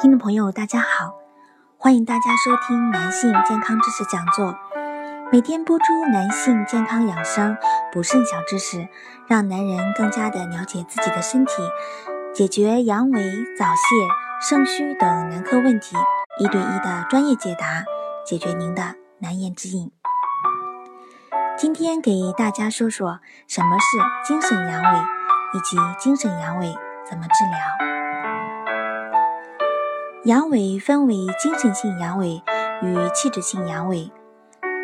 听众朋友，大家好，欢迎大家收听男性健康知识讲座，每天播出男性健康养生补肾小知识，让男人更加的了解自己的身体，解决阳痿、早泄、肾虚等男科问题，一对一的专业解答，解决您的难言之隐。今天给大家说说什么是精神阳痿，以及精神阳痿怎么治疗。阳痿分为精神性阳痿与器质性阳痿。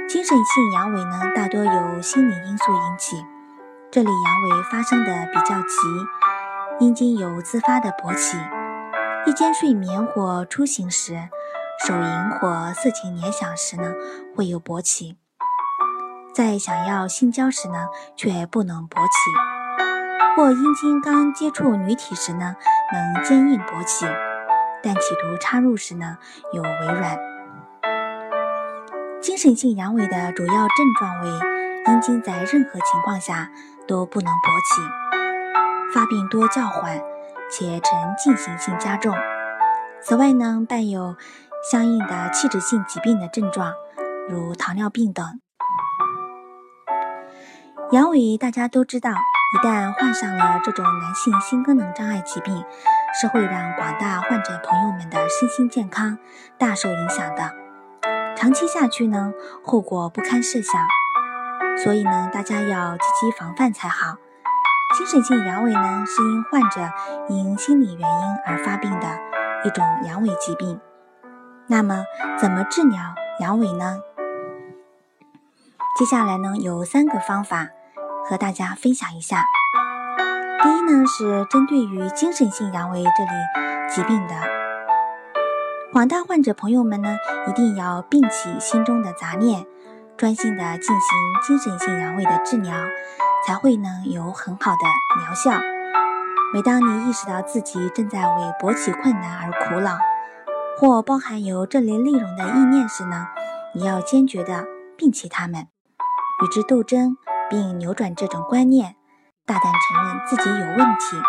精神性阳痿呢，大多由心理因素引起，这类阳痿发生的比较急，阴茎有自发的勃起，夜间睡眠或出行时，手淫或色情联想时呢，会有勃起，在想要性交时呢，却不能勃起，或阴茎刚接触女体时呢，能坚硬勃起。但企图插入时呢，有微软。精神性阳痿的主要症状为阴茎在任何情况下都不能勃起，发病多较缓，且呈进行性加重。此外呢，伴有相应的器质性疾病的症状，如糖尿病等。阳痿大家都知道，一旦患上了这种男性性功能障碍疾病。是会让广大患者朋友们的身心健康大受影响的，长期下去呢，后果不堪设想。所以呢，大家要积极防范才好。精神性阳痿呢，是因患者因心理原因而发病的一种阳痿疾病。那么，怎么治疗阳痿呢？接下来呢，有三个方法和大家分享一下。第一呢，是针对于精神性阳痿这类疾病的广大患者朋友们呢，一定要摒弃心中的杂念，专心的进行精神性阳痿的治疗，才会呢有很好的疗效。每当你意识到自己正在为勃起困难而苦恼，或包含有这类内容的意念时呢，你要坚决的摒弃它们，与之斗争，并扭转这种观念。大胆承认自己有问题，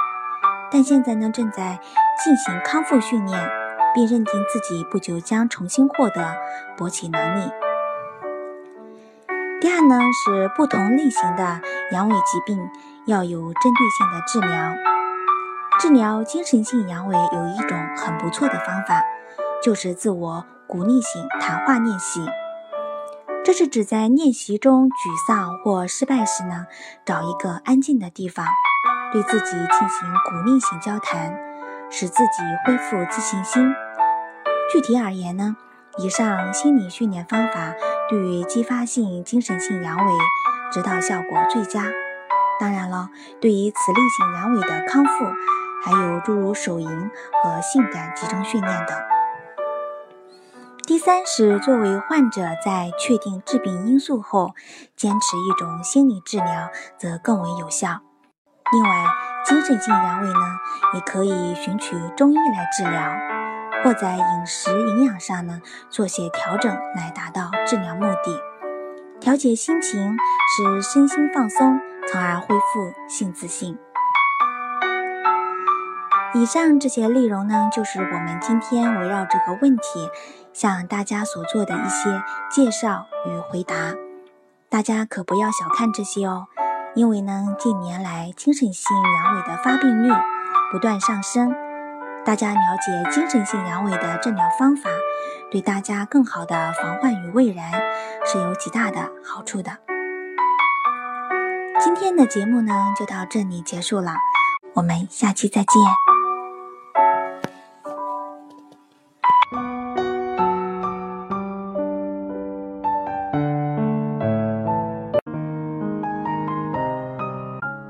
但现在呢正在进行康复训练，并认定自己不久将重新获得勃起能力。第二呢是不同类型的阳痿疾病要有针对性的治疗。治疗精神性阳痿有一种很不错的方法，就是自我鼓励型谈话练习。这是指在练习中沮丧或失败时呢，找一个安静的地方，对自己进行鼓励性交谈，使自己恢复自信心。具体而言呢，以上心理训练方法对于激发性精神性阳痿指导效果最佳。当然了，对于此类型阳痿的康复，还有诸如手淫和性感集中训练等。第三是作为患者在确定致病因素后，坚持一种心理治疗则更为有效。另外，精神性阳痿呢，也可以寻取中医来治疗，或在饮食营养上呢做些调整来达到治疗目的。调节心情，使身心放松，从而恢复性自信。以上这些内容呢，就是我们今天围绕这个问题向大家所做的一些介绍与回答。大家可不要小看这些哦，因为呢，近年来精神性阳痿的发病率不断上升，大家了解精神性阳痿的治疗方法，对大家更好的防患于未然是有极大的好处的。今天的节目呢，就到这里结束了，我们下期再见。